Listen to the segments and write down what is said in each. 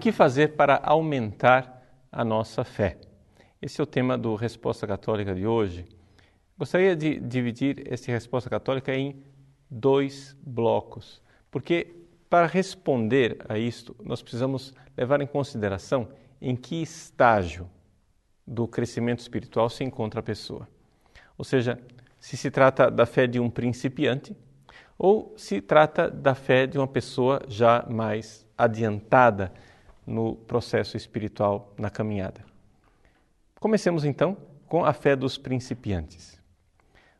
que fazer para aumentar a nossa fé? Esse é o tema do Resposta Católica de hoje. Gostaria de dividir essa Resposta Católica em dois blocos, porque para responder a isto, nós precisamos levar em consideração em que estágio do crescimento espiritual se encontra a pessoa. Ou seja, se se trata da fé de um principiante ou se trata da fé de uma pessoa já mais adiantada no processo espiritual, na caminhada. Comecemos então com a fé dos principiantes.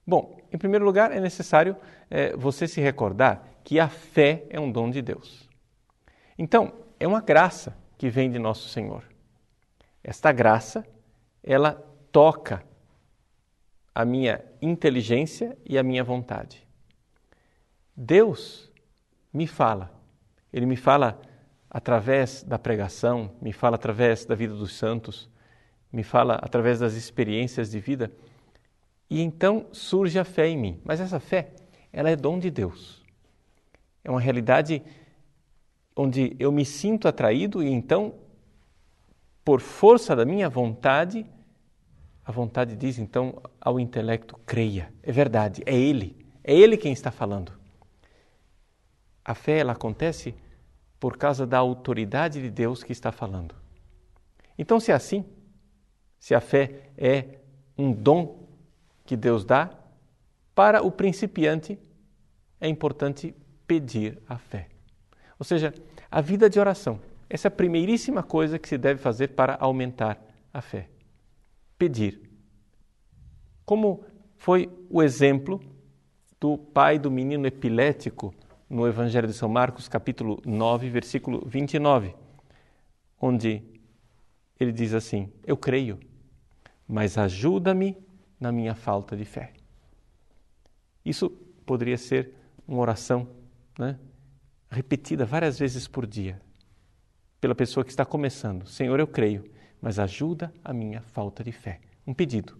Bom, em primeiro lugar, é necessário é, você se recordar que a fé é um dom de Deus. Então, é uma graça que vem de nosso Senhor. Esta graça, ela toca a minha inteligência e a minha vontade. Deus me fala. Ele me fala através da pregação, me fala através da vida dos santos, me fala através das experiências de vida. E então surge a fé em mim. Mas essa fé, ela é dom de Deus. É uma realidade onde eu me sinto atraído e então, por força da minha vontade, a vontade diz então ao intelecto: creia. É verdade, é Ele. É Ele quem está falando. A fé, ela acontece por causa da autoridade de Deus que está falando. Então, se é assim, se a fé é um dom que Deus dá, para o principiante é importante pedir a fé. Ou seja, a vida de oração. Essa é a primeiríssima coisa que se deve fazer para aumentar a fé. Pedir. Como foi o exemplo do pai do menino epilético no Evangelho de São Marcos, capítulo 9, versículo 29, onde ele diz assim: Eu creio, mas ajuda-me na minha falta de fé. Isso poderia ser uma oração né, repetida várias vezes por dia pela pessoa que está começando. Senhor, eu creio, mas ajuda a minha falta de fé. Um pedido.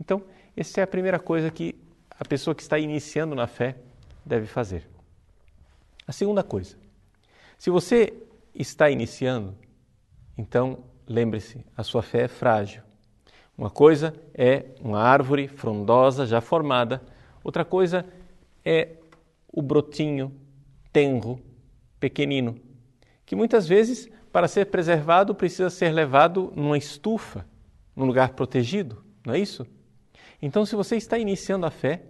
Então, essa é a primeira coisa que a pessoa que está iniciando na fé deve fazer. A segunda coisa, se você está iniciando, então lembre-se, a sua fé é frágil. Uma coisa é uma árvore frondosa já formada, outra coisa é o brotinho tenro, pequenino, que muitas vezes, para ser preservado, precisa ser levado numa estufa, num lugar protegido, não é isso? Então, se você está iniciando a fé,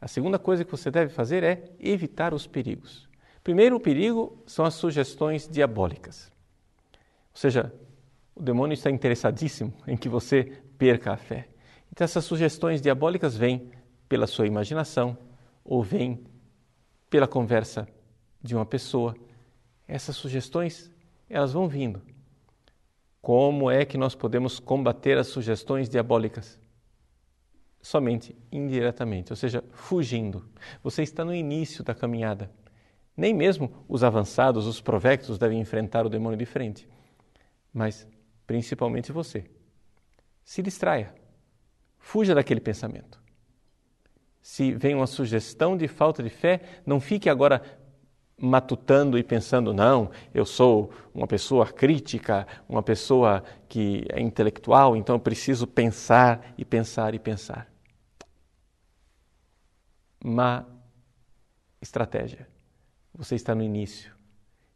a segunda coisa que você deve fazer é evitar os perigos. Primeiro, o perigo são as sugestões diabólicas. Ou seja, o demônio está interessadíssimo em que você perca a fé. Então, essas sugestões diabólicas vêm pela sua imaginação ou vêm pela conversa de uma pessoa. Essas sugestões, elas vão vindo. Como é que nós podemos combater as sugestões diabólicas? Somente indiretamente, ou seja, fugindo. Você está no início da caminhada. Nem mesmo os avançados, os provectos devem enfrentar o demônio de frente, mas principalmente você. Se distraia. Fuja daquele pensamento. Se vem uma sugestão de falta de fé, não fique agora matutando e pensando, não, eu sou uma pessoa crítica, uma pessoa que é intelectual, então eu preciso pensar e pensar e pensar má estratégia. Você está no início.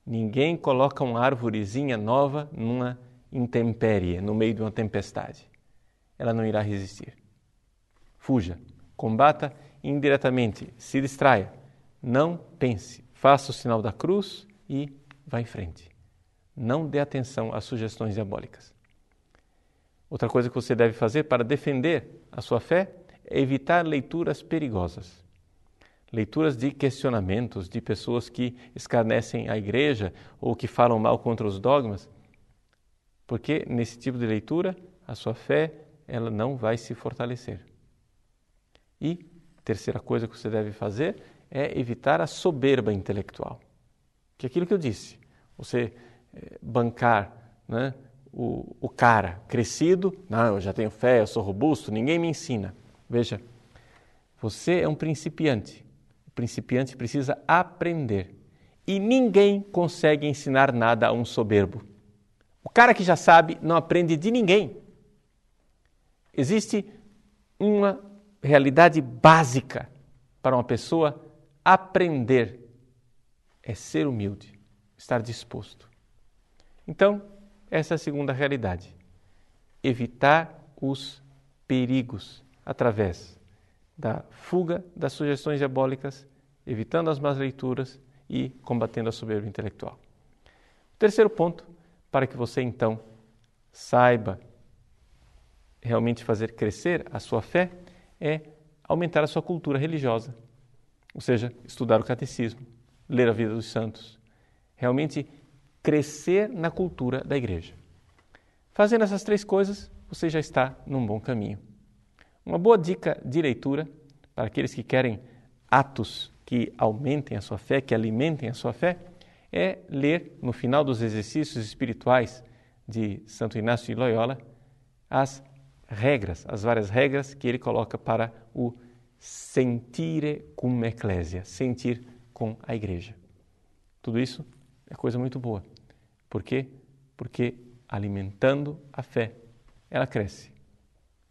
Ninguém coloca uma árvorezinha nova numa intempérie, no meio de uma tempestade. Ela não irá resistir. Fuja, combata indiretamente, se distraia. Não pense, faça o sinal da cruz e vá em frente. Não dê atenção às sugestões diabólicas. Outra coisa que você deve fazer para defender a sua fé é evitar leituras perigosas leituras de questionamentos de pessoas que escarnecem a igreja ou que falam mal contra os dogmas, porque nesse tipo de leitura a sua fé ela não vai se fortalecer. E terceira coisa que você deve fazer é evitar a soberba intelectual, que é aquilo que eu disse, você eh, bancar, né, o, o cara crescido, não, eu já tenho fé, eu sou robusto, ninguém me ensina. Veja, você é um principiante principiante precisa aprender E ninguém consegue ensinar nada a um soberbo. O cara que já sabe não aprende de ninguém. Existe uma realidade básica para uma pessoa aprender: é ser humilde, estar disposto. Então, essa é a segunda realidade. Evitar os perigos através da fuga das sugestões diabólicas, evitando as más leituras e combatendo a soberba intelectual. O terceiro ponto, para que você então saiba realmente fazer crescer a sua fé, é aumentar a sua cultura religiosa, ou seja, estudar o catecismo, ler a vida dos santos, realmente crescer na cultura da igreja. Fazendo essas três coisas, você já está num bom caminho. Uma boa dica de leitura para aqueles que querem atos que aumentem a sua fé, que alimentem a sua fé, é ler no final dos exercícios espirituais de Santo Inácio de Loyola as regras, as várias regras que ele coloca para o sentire cum ecclesia, sentir com a igreja. Tudo isso é coisa muito boa. Por quê? Porque alimentando a fé, ela cresce.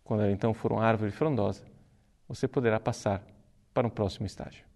Quando ela então for uma árvore frondosa, você poderá passar para um próximo estágio.